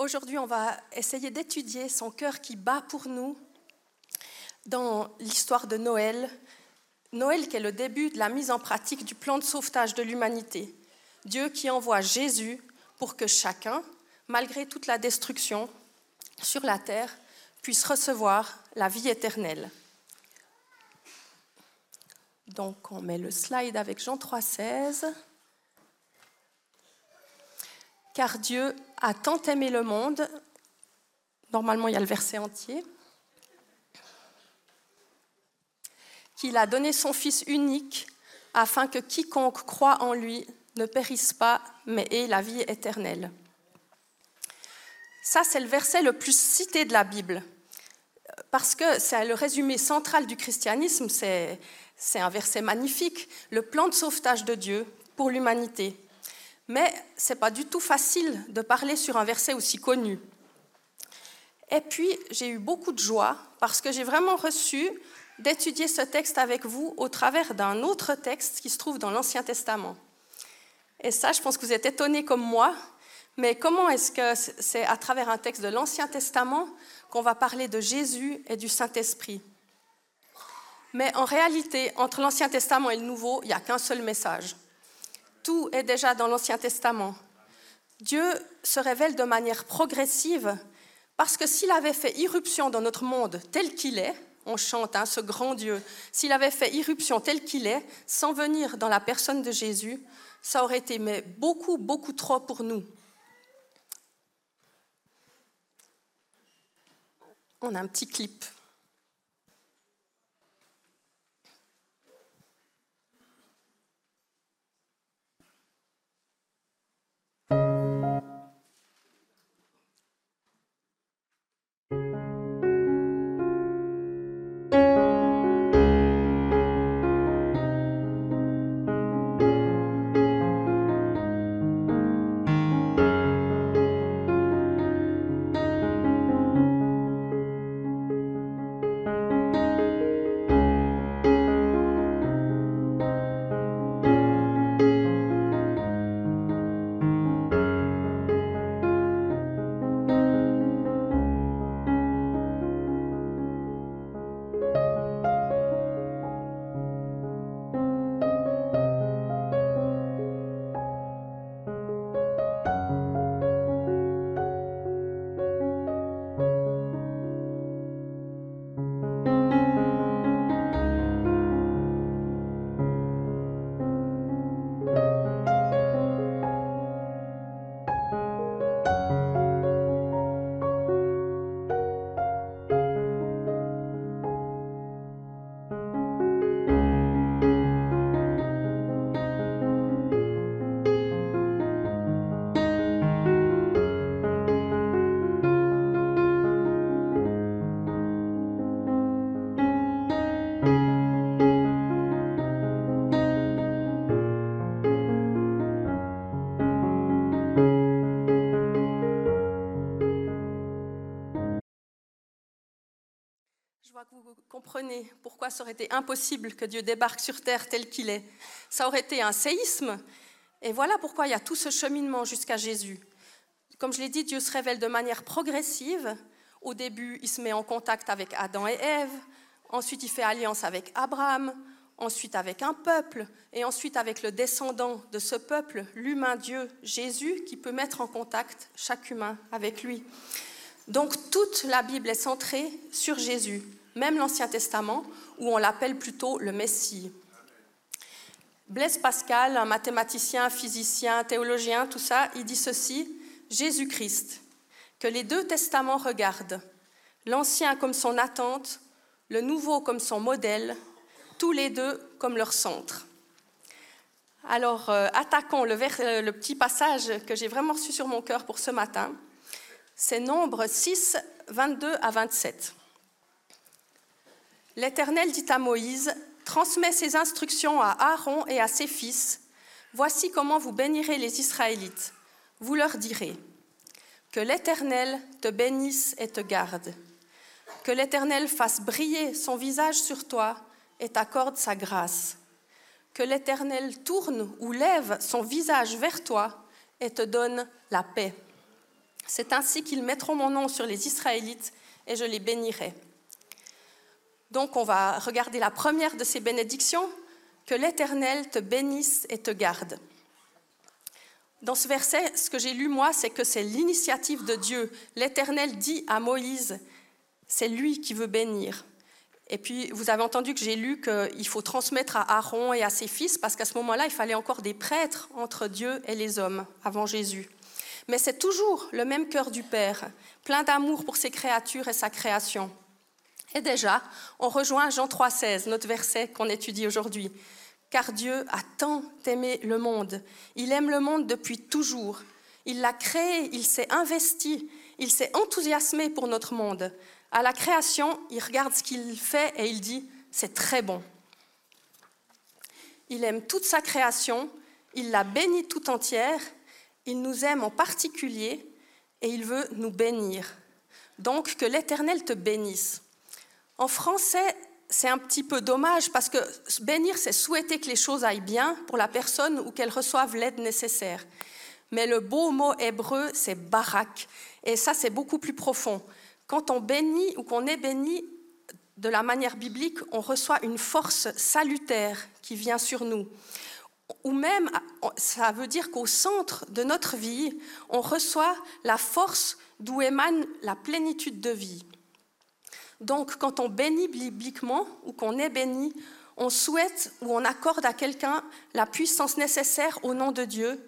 aujourd'hui, on va essayer d'étudier son cœur qui bat pour nous dans l'histoire de Noël. Noël qui est le début de la mise en pratique du plan de sauvetage de l'humanité. Dieu qui envoie Jésus pour que chacun, malgré toute la destruction sur la terre, puisse recevoir la vie éternelle. Donc on met le slide avec Jean 3,16. Car Dieu a tant aimé le monde, normalement il y a le verset entier, qu'il a donné son Fils unique afin que quiconque croit en lui ne périsse pas, mais ait la vie éternelle. Ça, c'est le verset le plus cité de la Bible, parce que c'est le résumé central du christianisme, c'est un verset magnifique, le plan de sauvetage de Dieu pour l'humanité. Mais ce n'est pas du tout facile de parler sur un verset aussi connu. Et puis, j'ai eu beaucoup de joie parce que j'ai vraiment reçu d'étudier ce texte avec vous au travers d'un autre texte qui se trouve dans l'Ancien Testament. Et ça, je pense que vous êtes étonnés comme moi, mais comment est-ce que c'est à travers un texte de l'Ancien Testament qu'on va parler de Jésus et du Saint-Esprit? Mais en réalité, entre l'Ancien Testament et le Nouveau, il n'y a qu'un seul message. Tout est déjà dans l'Ancien Testament. Dieu se révèle de manière progressive parce que s'il avait fait irruption dans notre monde tel qu'il est, on chante hein, ce grand Dieu, s'il avait fait irruption tel qu'il est, sans venir dans la personne de Jésus, ça aurait été beaucoup, beaucoup trop pour nous. On a un petit clip. Pourquoi ça aurait été impossible que Dieu débarque sur terre tel qu'il est. Ça aurait été un séisme. Et voilà pourquoi il y a tout ce cheminement jusqu'à Jésus. Comme je l'ai dit, Dieu se révèle de manière progressive. Au début, il se met en contact avec Adam et Ève. Ensuite, il fait alliance avec Abraham. Ensuite, avec un peuple. Et ensuite, avec le descendant de ce peuple, l'humain Dieu, Jésus, qui peut mettre en contact chaque humain avec lui. Donc, toute la Bible est centrée sur Jésus même l'Ancien Testament, où on l'appelle plutôt le Messie. Blaise Pascal, un mathématicien, physicien, théologien, tout ça, il dit ceci, Jésus-Christ, que les deux testaments regardent, l'Ancien comme son attente, le Nouveau comme son modèle, tous les deux comme leur centre. Alors, euh, attaquons le, euh, le, petit passage que j'ai vraiment reçu sur mon cœur pour ce matin. C'est Nombre 6, 22 à 27. L'Éternel dit à Moïse, Transmets ces instructions à Aaron et à ses fils. Voici comment vous bénirez les Israélites. Vous leur direz, Que l'Éternel te bénisse et te garde. Que l'Éternel fasse briller son visage sur toi et t'accorde sa grâce. Que l'Éternel tourne ou lève son visage vers toi et te donne la paix. C'est ainsi qu'ils mettront mon nom sur les Israélites et je les bénirai. Donc on va regarder la première de ces bénédictions, que l'Éternel te bénisse et te garde. Dans ce verset, ce que j'ai lu moi, c'est que c'est l'initiative de Dieu. L'Éternel dit à Moïse, c'est lui qui veut bénir. Et puis, vous avez entendu que j'ai lu qu'il faut transmettre à Aaron et à ses fils, parce qu'à ce moment-là, il fallait encore des prêtres entre Dieu et les hommes, avant Jésus. Mais c'est toujours le même cœur du Père, plein d'amour pour ses créatures et sa création. Et déjà, on rejoint Jean 3,16, notre verset qu'on étudie aujourd'hui. Car Dieu a tant aimé le monde. Il aime le monde depuis toujours. Il l'a créé, il s'est investi, il s'est enthousiasmé pour notre monde. À la création, il regarde ce qu'il fait et il dit, c'est très bon. Il aime toute sa création, il la bénit tout entière, il nous aime en particulier et il veut nous bénir. Donc que l'Éternel te bénisse. En français, c'est un petit peu dommage parce que bénir, c'est souhaiter que les choses aillent bien pour la personne ou qu'elle reçoive l'aide nécessaire. Mais le beau mot hébreu, c'est barak. Et ça, c'est beaucoup plus profond. Quand on bénit ou qu'on est béni de la manière biblique, on reçoit une force salutaire qui vient sur nous. Ou même, ça veut dire qu'au centre de notre vie, on reçoit la force d'où émane la plénitude de vie. Donc, quand on bénit bibliquement ou qu'on est béni, on souhaite ou on accorde à quelqu'un la puissance nécessaire au nom de Dieu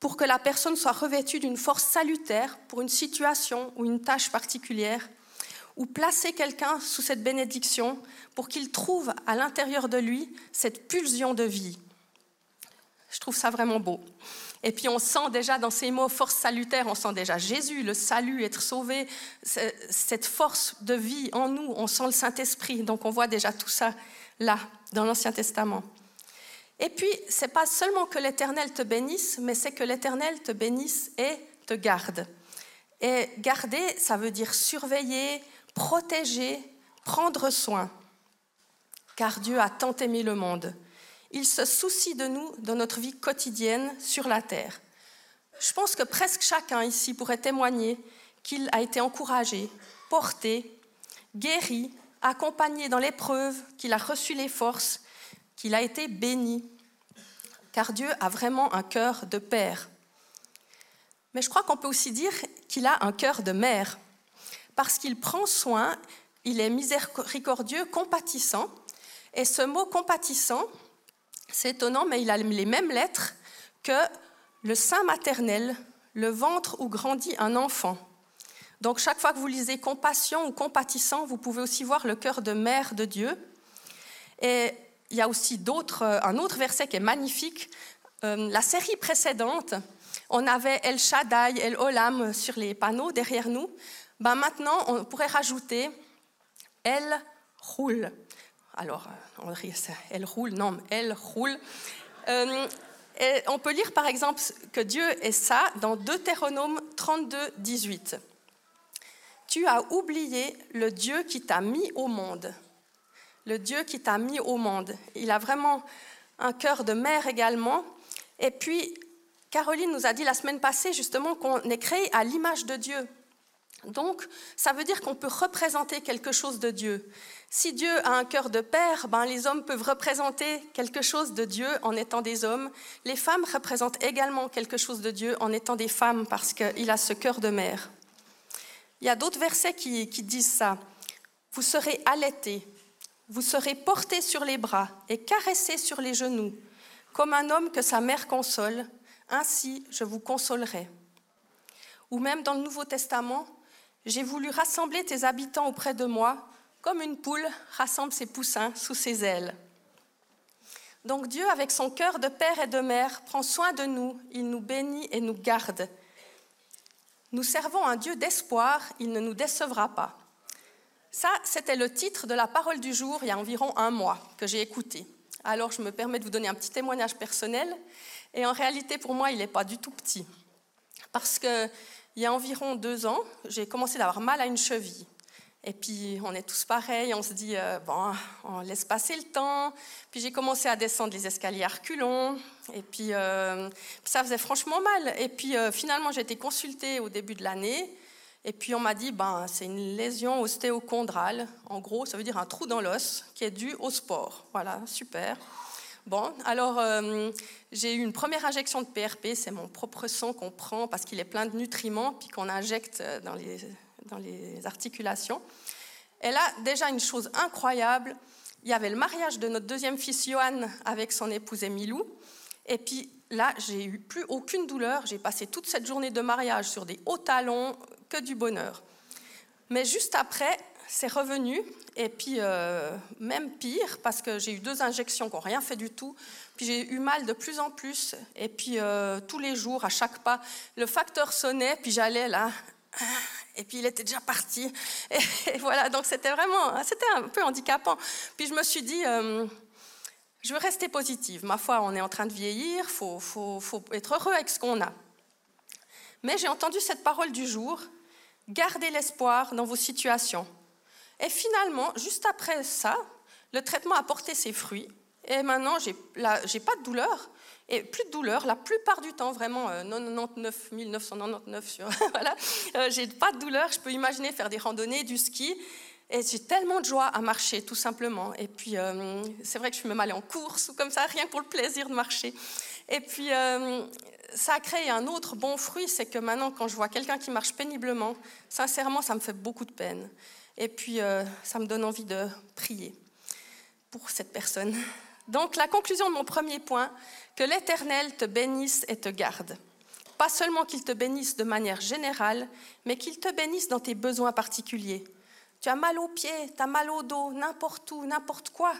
pour que la personne soit revêtue d'une force salutaire pour une situation ou une tâche particulière, ou placer quelqu'un sous cette bénédiction pour qu'il trouve à l'intérieur de lui cette pulsion de vie. Je trouve ça vraiment beau. Et puis on sent déjà dans ces mots force salutaire, on sent déjà Jésus, le salut, être sauvé, cette force de vie en nous, on sent le Saint-Esprit. Donc on voit déjà tout ça là, dans l'Ancien Testament. Et puis, c'est pas seulement que l'Éternel te bénisse, mais c'est que l'Éternel te bénisse et te garde. Et garder, ça veut dire surveiller, protéger, prendre soin. Car Dieu a tant aimé le monde. Il se soucie de nous dans notre vie quotidienne sur la terre. Je pense que presque chacun ici pourrait témoigner qu'il a été encouragé, porté, guéri, accompagné dans l'épreuve, qu'il a reçu les forces qu'il a été béni, car Dieu a vraiment un cœur de père. Mais je crois qu'on peut aussi dire qu'il a un cœur de mère, parce qu'il prend soin, il est miséricordieux, compatissant, et ce mot compatissant, c'est étonnant, mais il a les mêmes lettres que le sein maternel, le ventre où grandit un enfant. Donc chaque fois que vous lisez compassion ou compatissant, vous pouvez aussi voir le cœur de mère de Dieu. Et il y a aussi euh, un autre verset qui est magnifique. Euh, la série précédente, on avait El Shaddai, El Olam sur les panneaux derrière nous. Ben maintenant, on pourrait rajouter El roule. Alors, on euh, Elle roule, non, Elle roule. et on peut lire par exemple que Dieu est ça dans Deutéronome 32, 18. Tu as oublié le Dieu qui t'a mis au monde le Dieu qui t'a mis au monde. Il a vraiment un cœur de mère également. Et puis, Caroline nous a dit la semaine passée justement qu'on est créé à l'image de Dieu. Donc, ça veut dire qu'on peut représenter quelque chose de Dieu. Si Dieu a un cœur de père, ben, les hommes peuvent représenter quelque chose de Dieu en étant des hommes. Les femmes représentent également quelque chose de Dieu en étant des femmes parce qu'il a ce cœur de mère. Il y a d'autres versets qui, qui disent ça. Vous serez allaités, vous serez portés sur les bras et caressés sur les genoux, comme un homme que sa mère console, ainsi je vous consolerai. Ou même dans le Nouveau Testament, j'ai voulu rassembler tes habitants auprès de moi, comme une poule rassemble ses poussins sous ses ailes. Donc Dieu, avec son cœur de père et de mère, prend soin de nous, il nous bénit et nous garde. Nous servons un Dieu d'espoir, il ne nous décevra pas. Ça, c'était le titre de la parole du jour il y a environ un mois que j'ai écouté. Alors, je me permets de vous donner un petit témoignage personnel. Et en réalité, pour moi, il n'est pas du tout petit. Parce qu'il y a environ deux ans, j'ai commencé d'avoir mal à une cheville. Et puis, on est tous pareils, on se dit, euh, bon, on laisse passer le temps. Puis, j'ai commencé à descendre les escaliers à reculons. Et puis, euh, ça faisait franchement mal. Et puis, euh, finalement, j'ai été consultée au début de l'année. Et puis, on m'a dit, ben, c'est une lésion ostéochondrale. En gros, ça veut dire un trou dans l'os qui est dû au sport. Voilà, super. Bon, alors j'ai eu une première injection de PRP, c'est mon propre sang qu'on prend parce qu'il est plein de nutriments, puis qu'on injecte dans les dans les articulations. Et là, déjà une chose incroyable, il y avait le mariage de notre deuxième fils Johan avec son épouse Emilou. Et puis là, j'ai eu plus aucune douleur. J'ai passé toute cette journée de mariage sur des hauts talons, que du bonheur. Mais juste après, c'est revenu. Et puis, euh, même pire, parce que j'ai eu deux injections qui n'ont rien fait du tout. Puis j'ai eu mal de plus en plus. Et puis, euh, tous les jours, à chaque pas, le facteur sonnait. Puis j'allais là, et puis il était déjà parti. Et, voilà, donc c'était vraiment, c'était un peu handicapant. Puis je me suis dit, euh, je veux rester positive. Ma foi, on est en train de vieillir, il faut, faut, faut, être heureux avec ce qu'on a. Mais j'ai entendu cette parole du jour, gardez l'espoir dans vos situations. Et finalement, juste après ça, le traitement a porté ses fruits. Et maintenant, j'ai pas de douleur. Et plus de douleur, la plupart du temps, vraiment 99 euh, 999 sur. voilà, euh, j'ai pas de douleur. Je peux imaginer faire des randonnées, du ski. Et j'ai tellement de joie à marcher, tout simplement. Et puis, euh, c'est vrai que je suis même allée en course ou comme ça, rien que pour le plaisir de marcher. Et puis, ça a créé un autre bon fruit, c'est que maintenant, quand je vois quelqu'un qui marche péniblement, sincèrement, ça me fait beaucoup de peine. Et puis, ça me donne envie de prier pour cette personne. Donc, la conclusion de mon premier point, que l'Éternel te bénisse et te garde. Pas seulement qu'il te bénisse de manière générale, mais qu'il te bénisse dans tes besoins particuliers. Tu as mal aux pieds, tu as mal au dos, n'importe où, n'importe quoi.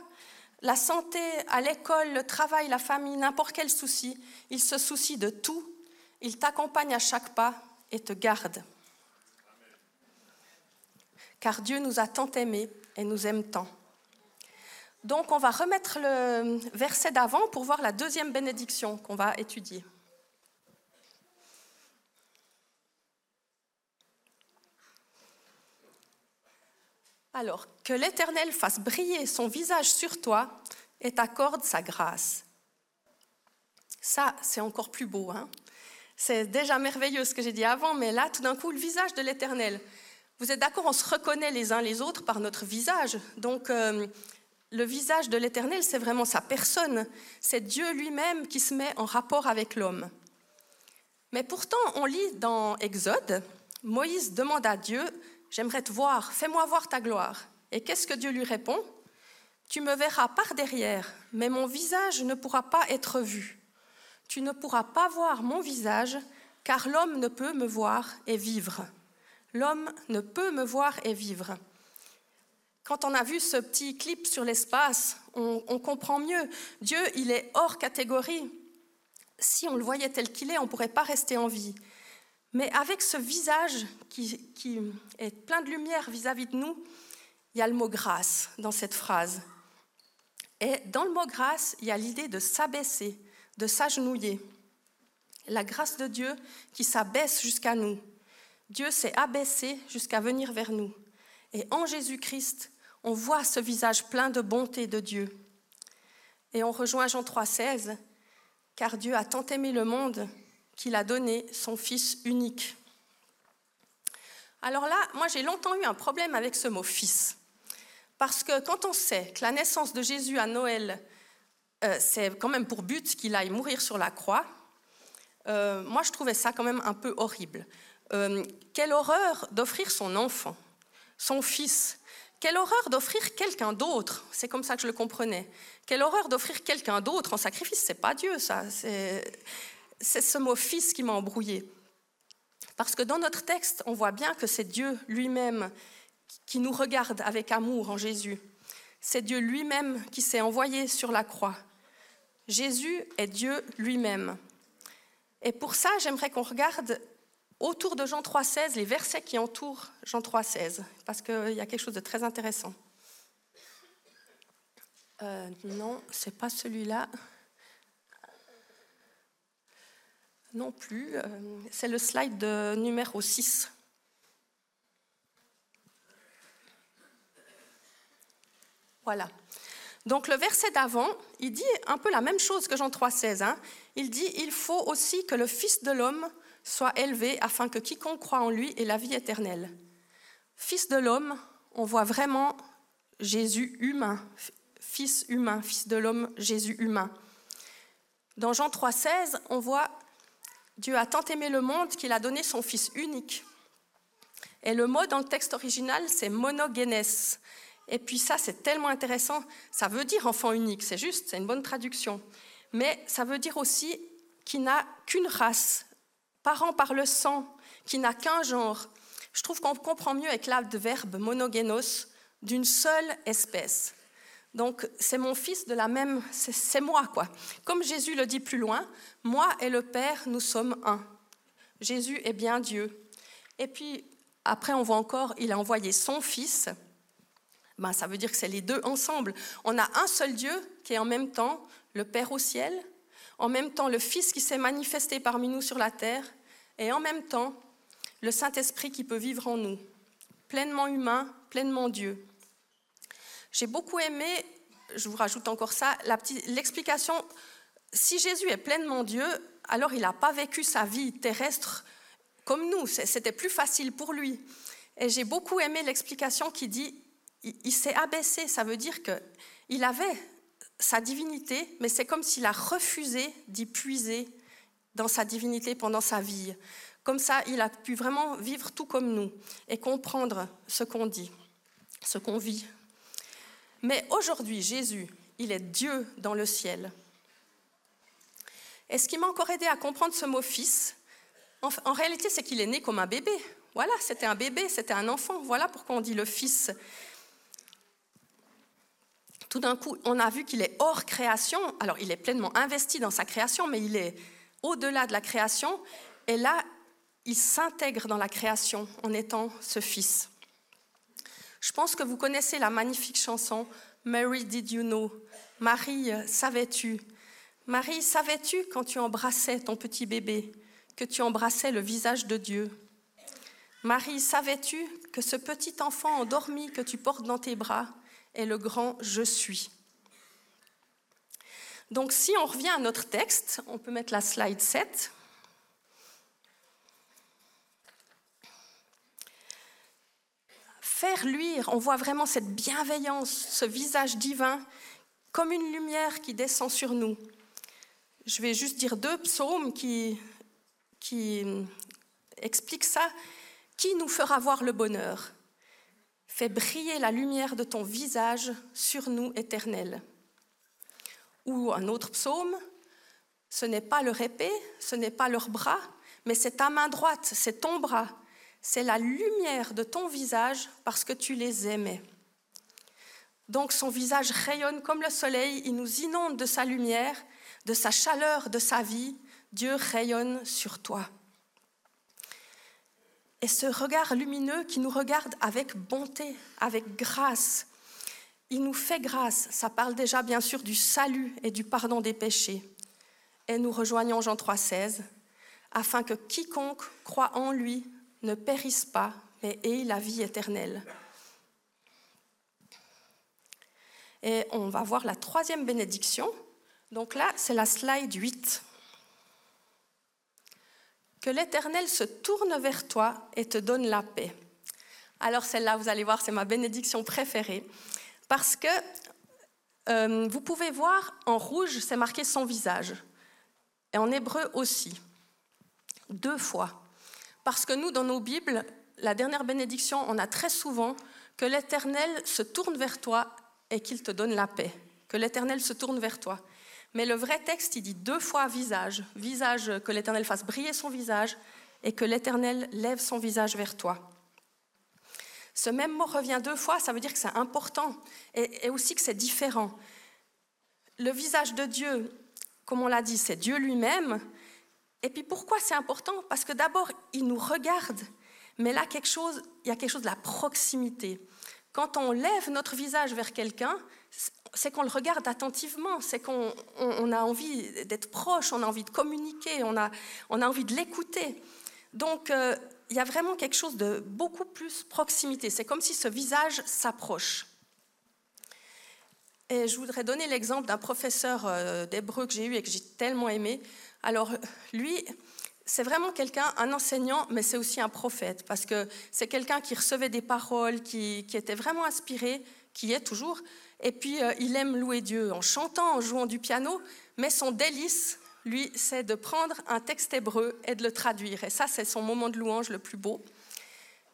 La santé, à l'école, le travail, la famille, n'importe quel souci. Il se soucie de tout. Il t'accompagne à chaque pas et te garde. Car Dieu nous a tant aimés et nous aime tant. Donc on va remettre le verset d'avant pour voir la deuxième bénédiction qu'on va étudier. Alors, que l'Éternel fasse briller son visage sur toi et t'accorde sa grâce. Ça, c'est encore plus beau. Hein c'est déjà merveilleux ce que j'ai dit avant, mais là, tout d'un coup, le visage de l'Éternel. Vous êtes d'accord, on se reconnaît les uns les autres par notre visage. Donc, euh, le visage de l'Éternel, c'est vraiment sa personne. C'est Dieu lui-même qui se met en rapport avec l'homme. Mais pourtant, on lit dans Exode, Moïse demande à Dieu, J'aimerais te voir, fais-moi voir ta gloire. Et qu'est-ce que Dieu lui répond? Tu me verras par derrière, mais mon visage ne pourra pas être vu. Tu ne pourras pas voir mon visage, car l'homme ne peut me voir et vivre. L'homme ne peut me voir et vivre. Quand on a vu ce petit clip sur l'espace, on, comprend mieux. Dieu, il est hors catégorie. Si on le voyait tel qu'il est, on ne pourrait pas rester en vie. Mais avec ce visage qui, est plein de lumière vis-à-vis de nous, il y a le mot grâce dans cette phrase. Et dans le mot grâce, il y a l'idée de s'abaisser, de s'agenouiller. La grâce de Dieu qui s'abaisse jusqu'à nous. Dieu s'est abaissé jusqu'à venir vers nous. Et en Jésus-Christ, on voit ce visage plein de bonté de Dieu. Et on rejoint Jean 3,16, car Dieu a tant aimé le monde qu'il a donné son Fils unique. Alors là, moi j'ai longtemps eu un problème avec ce mot fils. Parce que quand on sait que la naissance de Jésus à Noël, euh, c'est quand même pour but qu'il aille mourir sur la croix, euh, moi je trouvais ça quand même un peu horrible. Euh, quelle horreur d'offrir son enfant, son fils, quelle horreur d'offrir quelqu'un d'autre. C'est comme ça que je le comprenais. Quelle horreur d'offrir quelqu'un d'autre en sacrifice. C'est pas Dieu, ça. C'est ce mot fils qui m'a embrouillé. Parce que dans notre texte, on voit bien que c'est Dieu lui-même qui nous regarde avec amour en Jésus. C'est Dieu lui-même qui s'est envoyé sur la croix. Jésus est Dieu lui-même. Et pour ça, j'aimerais qu'on regarde autour de Jean 3,16, les versets qui entourent Jean 3,16, parce qu'il y a quelque chose de très intéressant. Euh, non, c'est pas celui-là. Non plus, euh, c'est le slide de numéro 6. Voilà. Donc le verset d'avant, il dit un peu la même chose que Jean 3,16. Hein. Il dit Il faut aussi que le Fils de l'homme soit élevé afin que quiconque croit en lui ait la vie éternelle. Fils de l'homme, on voit vraiment Jésus humain, Fils humain, Fils de l'homme, Jésus humain. Dans Jean 3,16, on voit Dieu a tant aimé le monde qu'il a donné son Fils unique. Et le mot dans le texte original, c'est monogenes. Et puis ça, c'est tellement intéressant. Ça veut dire enfant unique, c'est juste, c'est une bonne traduction. Mais ça veut dire aussi qu'il n'a qu'une race, parent par le sang, qui n'a qu'un genre. Je trouve qu'on comprend mieux avec l'adverbe monogenos d'une seule espèce. Donc c'est mon fils de la même, c'est moi quoi. Comme Jésus le dit plus loin, moi et le Père, nous sommes un. Jésus est bien Dieu. Et puis après on voit encore, il a envoyé son fils. Ben, ça veut dire que c'est les deux ensemble. On a un seul Dieu qui est en même temps le Père au ciel, en même temps le Fils qui s'est manifesté parmi nous sur la terre, et en même temps le Saint-Esprit qui peut vivre en nous, pleinement humain, pleinement Dieu. J'ai beaucoup aimé, je vous rajoute encore ça, l'explication, si Jésus est pleinement Dieu, alors il n'a pas vécu sa vie terrestre comme nous, c'était plus facile pour lui. Et j'ai beaucoup aimé l'explication qui dit, il, s'est abaissé, ça veut dire qu'il avait sa divinité, mais c'est comme s'il a refusé d'y puiser dans sa divinité pendant sa vie. Comme ça, il a pu vraiment vivre tout comme nous et comprendre ce qu'on dit, ce qu'on vit. Mais aujourd'hui, Jésus, il est Dieu dans le ciel. Et ce qui m'a encore aidé à comprendre ce mot fils, en, réalité, c'est qu'il est né comme un bébé. Voilà, c'était un bébé, c'était un enfant. Voilà pourquoi on dit le fils. Tout d'un coup, on a vu qu'il est hors création. Alors, il est pleinement investi dans sa création, mais il est au-delà de la création. Et là, il s'intègre dans la création en étant ce fils. Je pense que vous connaissez la magnifique chanson Mary, did you know? Marie, savais-tu? Marie, savais-tu quand tu embrassais ton petit bébé que tu embrassais le visage de Dieu? Marie, savais-tu que ce petit enfant endormi que tu portes dans tes bras est le grand Je suis Donc si on revient à notre texte, on peut mettre la slide 7. faire luire, on voit vraiment cette bienveillance, ce visage divin, comme une lumière qui descend sur nous. Je vais juste dire deux psaumes qui, qui expliquent ça. Qui nous fera voir le bonheur? Fais briller la lumière de ton visage sur nous, éternel. Ou un autre psaume, ce n'est pas leur épée, ce n'est pas leurs bras, mais c'est ta main droite, c'est ton bras c'est la lumière de ton visage parce que tu les aimais. Donc son visage rayonne comme le soleil, il nous inonde de sa lumière, de sa chaleur, de sa vie. Dieu rayonne sur toi. Et ce regard lumineux qui nous regarde avec bonté, avec grâce, il nous fait grâce. Ça parle déjà bien sûr du salut et du pardon des péchés. Et nous rejoignons Jean 3,16, afin que quiconque croit en lui ne périsse pas, mais ait la vie éternelle. Et on va voir la troisième bénédiction. Donc là, c'est la slide 8. Que l'Éternel se tourne vers toi et te donne la paix. Alors celle-là, vous allez voir, c'est ma bénédiction préférée. Parce que euh, vous pouvez voir en rouge, c'est marqué son visage. Et en hébreu aussi. Deux fois. Parce que nous, dans nos Bibles, la dernière bénédiction, on a très souvent que l'Éternel se tourne vers toi et qu'il te donne la paix. Que l'Éternel se tourne vers toi. Mais le vrai texte, il dit deux fois visage. Visage, que l'Éternel fasse briller son visage et que l'Éternel lève son visage vers toi. Ce même mot revient deux fois, ça veut dire que c'est important et, aussi que c'est différent. Le visage de Dieu, comme on l'a dit, c'est Dieu lui-même, et puis pourquoi c'est important? Parce que d'abord, il nous regarde, mais là, quelque chose, il y a quelque chose de la proximité. Quand on lève notre visage vers quelqu'un, c'est qu'on le regarde attentivement, c'est qu'on a envie d'être proche, on a envie de communiquer, on a, on a envie de l'écouter. Donc, euh, il y a vraiment quelque chose de beaucoup plus proximité. C'est comme si ce visage s'approche. Et je voudrais donner l'exemple d'un professeur euh, d'hébreu que j'ai eu et que j'ai tellement aimé. Alors, lui, c'est vraiment quelqu'un, un enseignant, mais c'est aussi un prophète, parce que c'est quelqu'un qui recevait des paroles, qui, était vraiment inspiré, qui est toujours. Et puis, euh, il aime louer Dieu en chantant, en jouant du piano, mais son délice, lui, c'est de prendre un texte hébreu et de le traduire. Et ça, c'est son moment de louange le plus beau.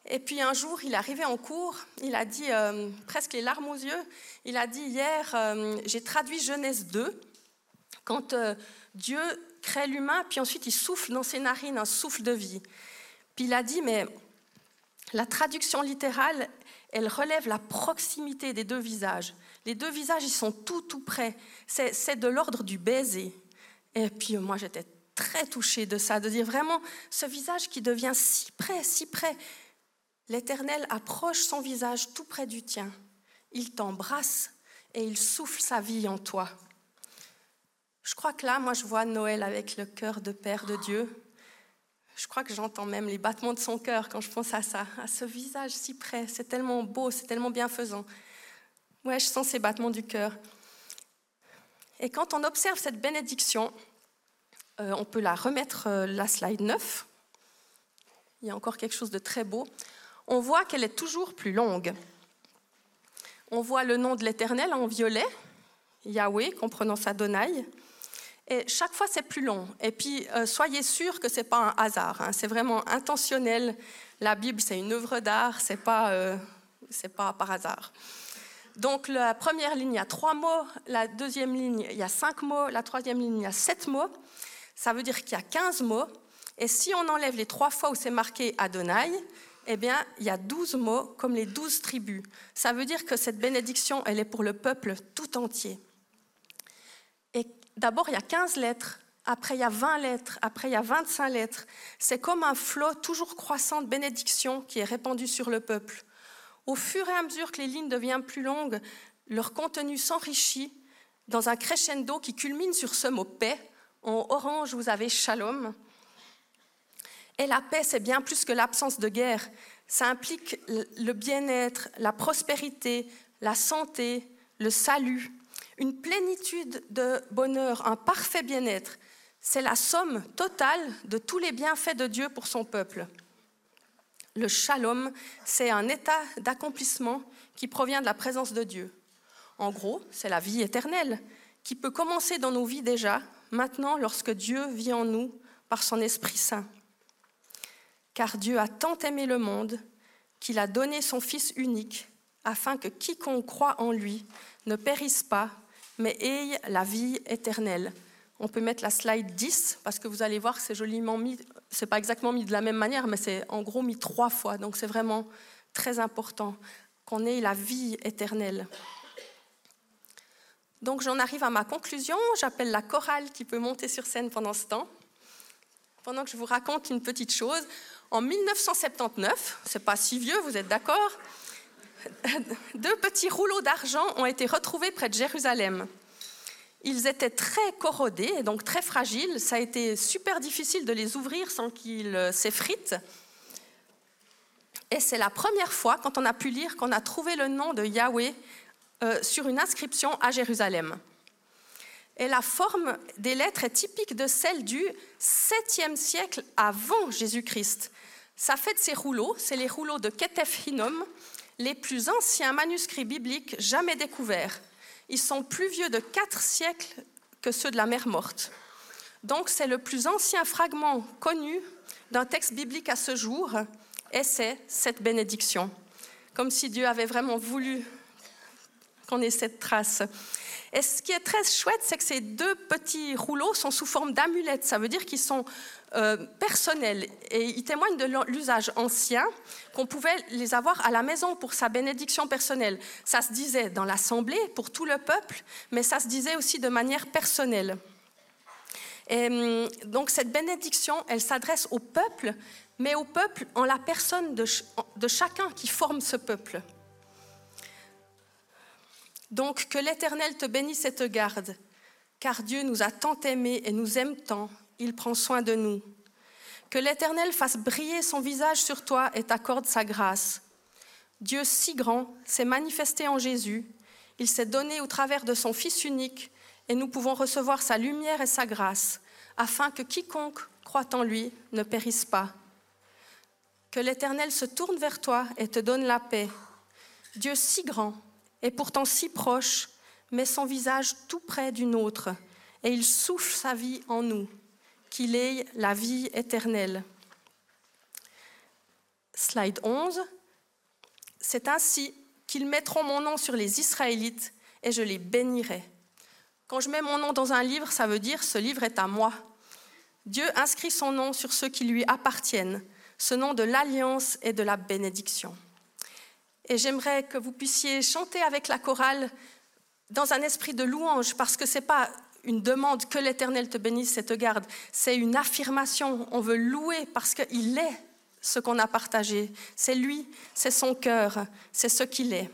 Et puis un jour, il est arrivé en cours, il a dit, euh, presque les larmes aux yeux, il a dit, hier, euh, j'ai traduit Genèse 2, quand Dieu crée l'humain, puis ensuite il souffle dans ses narines un souffle de vie. Puis il a dit, mais la traduction littérale, elle relève la proximité des deux visages. Les deux visages, ils sont tout, tout près. C'est de l'ordre du baiser. Et puis moi, j'étais très touchée de ça, de dire vraiment ce visage qui devient si près, si près. L'Éternel approche son visage tout près du tien. Il t'embrasse et il souffle sa vie en toi. Je crois que là, moi, je vois Noël avec le cœur de Père de Dieu. Je crois que j'entends même les battements de son cœur quand je pense à ça, à ce visage si près. C'est tellement beau, c'est tellement bienfaisant. Ouais, je sens ces battements du cœur. Et quand on observe cette bénédiction, euh, on peut la remettre, euh, la slide 9. Il y a encore quelque chose de très beau on voit qu'elle est toujours plus longue. On voit le nom de l'Éternel en violet, Yahweh, comprenant Adonai. Et chaque fois, c'est plus long. Et puis, euh, soyez sûrs que ce n'est pas un hasard. Hein. C'est vraiment intentionnel. La Bible, c'est une œuvre d'art. Ce n'est pas, euh, pas par hasard. Donc, la première ligne, il y a trois mots. La deuxième ligne, il y a cinq mots. La troisième ligne, il y a sept mots. Ça veut dire qu'il y a quinze mots. Et si on enlève les trois fois où c'est marqué Adonai, eh bien, il y a douze mots comme les douze tribus. Ça veut dire que cette bénédiction, elle est pour le peuple tout entier. Et d'abord, il y a 15 lettres, après il y a 20 lettres, après il y a 25 lettres. C'est comme un flot toujours croissant de bénédiction qui est répandu sur le peuple. Au fur et à mesure que les lignes deviennent plus longues, leur contenu s'enrichit dans un crescendo qui culmine sur ce mot paix. En orange, vous avez shalom. Et la paix, c'est bien plus que l'absence de guerre. Ça implique le bien-être, la prospérité, la santé, le salut, une plénitude de bonheur, un parfait bien-être. C'est la somme totale de tous les bienfaits de Dieu pour son peuple. Le shalom, c'est un état d'accomplissement qui provient de la présence de Dieu. En gros, c'est la vie éternelle qui peut commencer dans nos vies déjà, maintenant lorsque Dieu vit en nous par son Esprit Saint car Dieu a tant aimé le monde qu'il a donné son Fils unique, afin que quiconque croit en lui ne périsse pas, mais ait la vie éternelle. On peut mettre la slide 10, parce que vous allez voir que c'est joliment mis, c'est pas exactement mis de la même manière, mais c'est en gros mis trois fois, donc c'est vraiment très important qu'on ait la vie éternelle. Donc j'en arrive à ma conclusion, j'appelle la chorale qui peut monter sur scène pendant ce temps. Pendant que je vous raconte une petite chose, en 1979, c'est pas si vieux, vous êtes d'accord Deux petits rouleaux d'argent ont été retrouvés près de Jérusalem. Ils étaient très corrodés et donc très fragiles. Ça a été super difficile de les ouvrir sans qu'ils euh, s'effritent. Et c'est la première fois, quand on a pu lire, qu'on a trouvé le nom de Yahweh euh, sur une inscription à Jérusalem. Et la forme des lettres est typique de celle du 7e siècle avant Jésus-Christ. Ça fait de ces rouleaux, c'est les rouleaux de Ketef Hinnom, les plus anciens manuscrits bibliques jamais découverts. Ils sont plus vieux de quatre siècles que ceux de la mer morte. Donc c'est le plus ancien fragment connu d'un texte biblique à ce jour, et c'est cette bénédiction. Comme si Dieu avait vraiment voulu qu'on ait cette trace. Et ce qui est très chouette, c'est que ces deux petits rouleaux sont sous forme d'amulettes. Ça veut dire qu'ils sont euh, personnels et ils témoignent de l'usage ancien qu'on pouvait les avoir à la maison pour sa bénédiction personnelle. Ça se disait dans l'assemblée pour tout le peuple, mais ça se disait aussi de manière personnelle. Et hum, donc cette bénédiction, elle s'adresse au peuple, mais au peuple en la personne de, de chacun qui forme ce peuple. Donc que l'Éternel te bénisse et te garde, car Dieu nous a tant aimés et nous aime tant, il prend soin de nous. Que l'Éternel fasse briller son visage sur toi et t'accorde sa grâce. Dieu si grand s'est manifesté en Jésus, Il s'est donné au travers de son Fils unique et nous pouvons recevoir sa lumière et sa grâce, afin que quiconque croit en lui ne périsse pas. Que l'Éternel se tourne vers toi et te donne la paix. Dieu si grand et pourtant si proche met son visage tout près du nôtre et il souffle sa vie en nous, qu'il ait la vie éternelle. Slide 11. C'est ainsi qu'ils mettront mon nom sur les Israélites et je les bénirai. Quand je mets mon nom dans un livre, ça veut dire ce livre est à moi. Dieu inscrit son nom sur ceux qui lui appartiennent, ce nom de l'alliance et de la bénédiction. Et j'aimerais que vous puissiez chanter avec la chorale dans un esprit de louange, parce que ce n'est pas une demande que l'Éternel te bénisse et te garde, c'est une affirmation. On veut louer parce qu'il est ce qu'on a partagé. C'est lui, c'est son cœur, c'est ce qu'il est.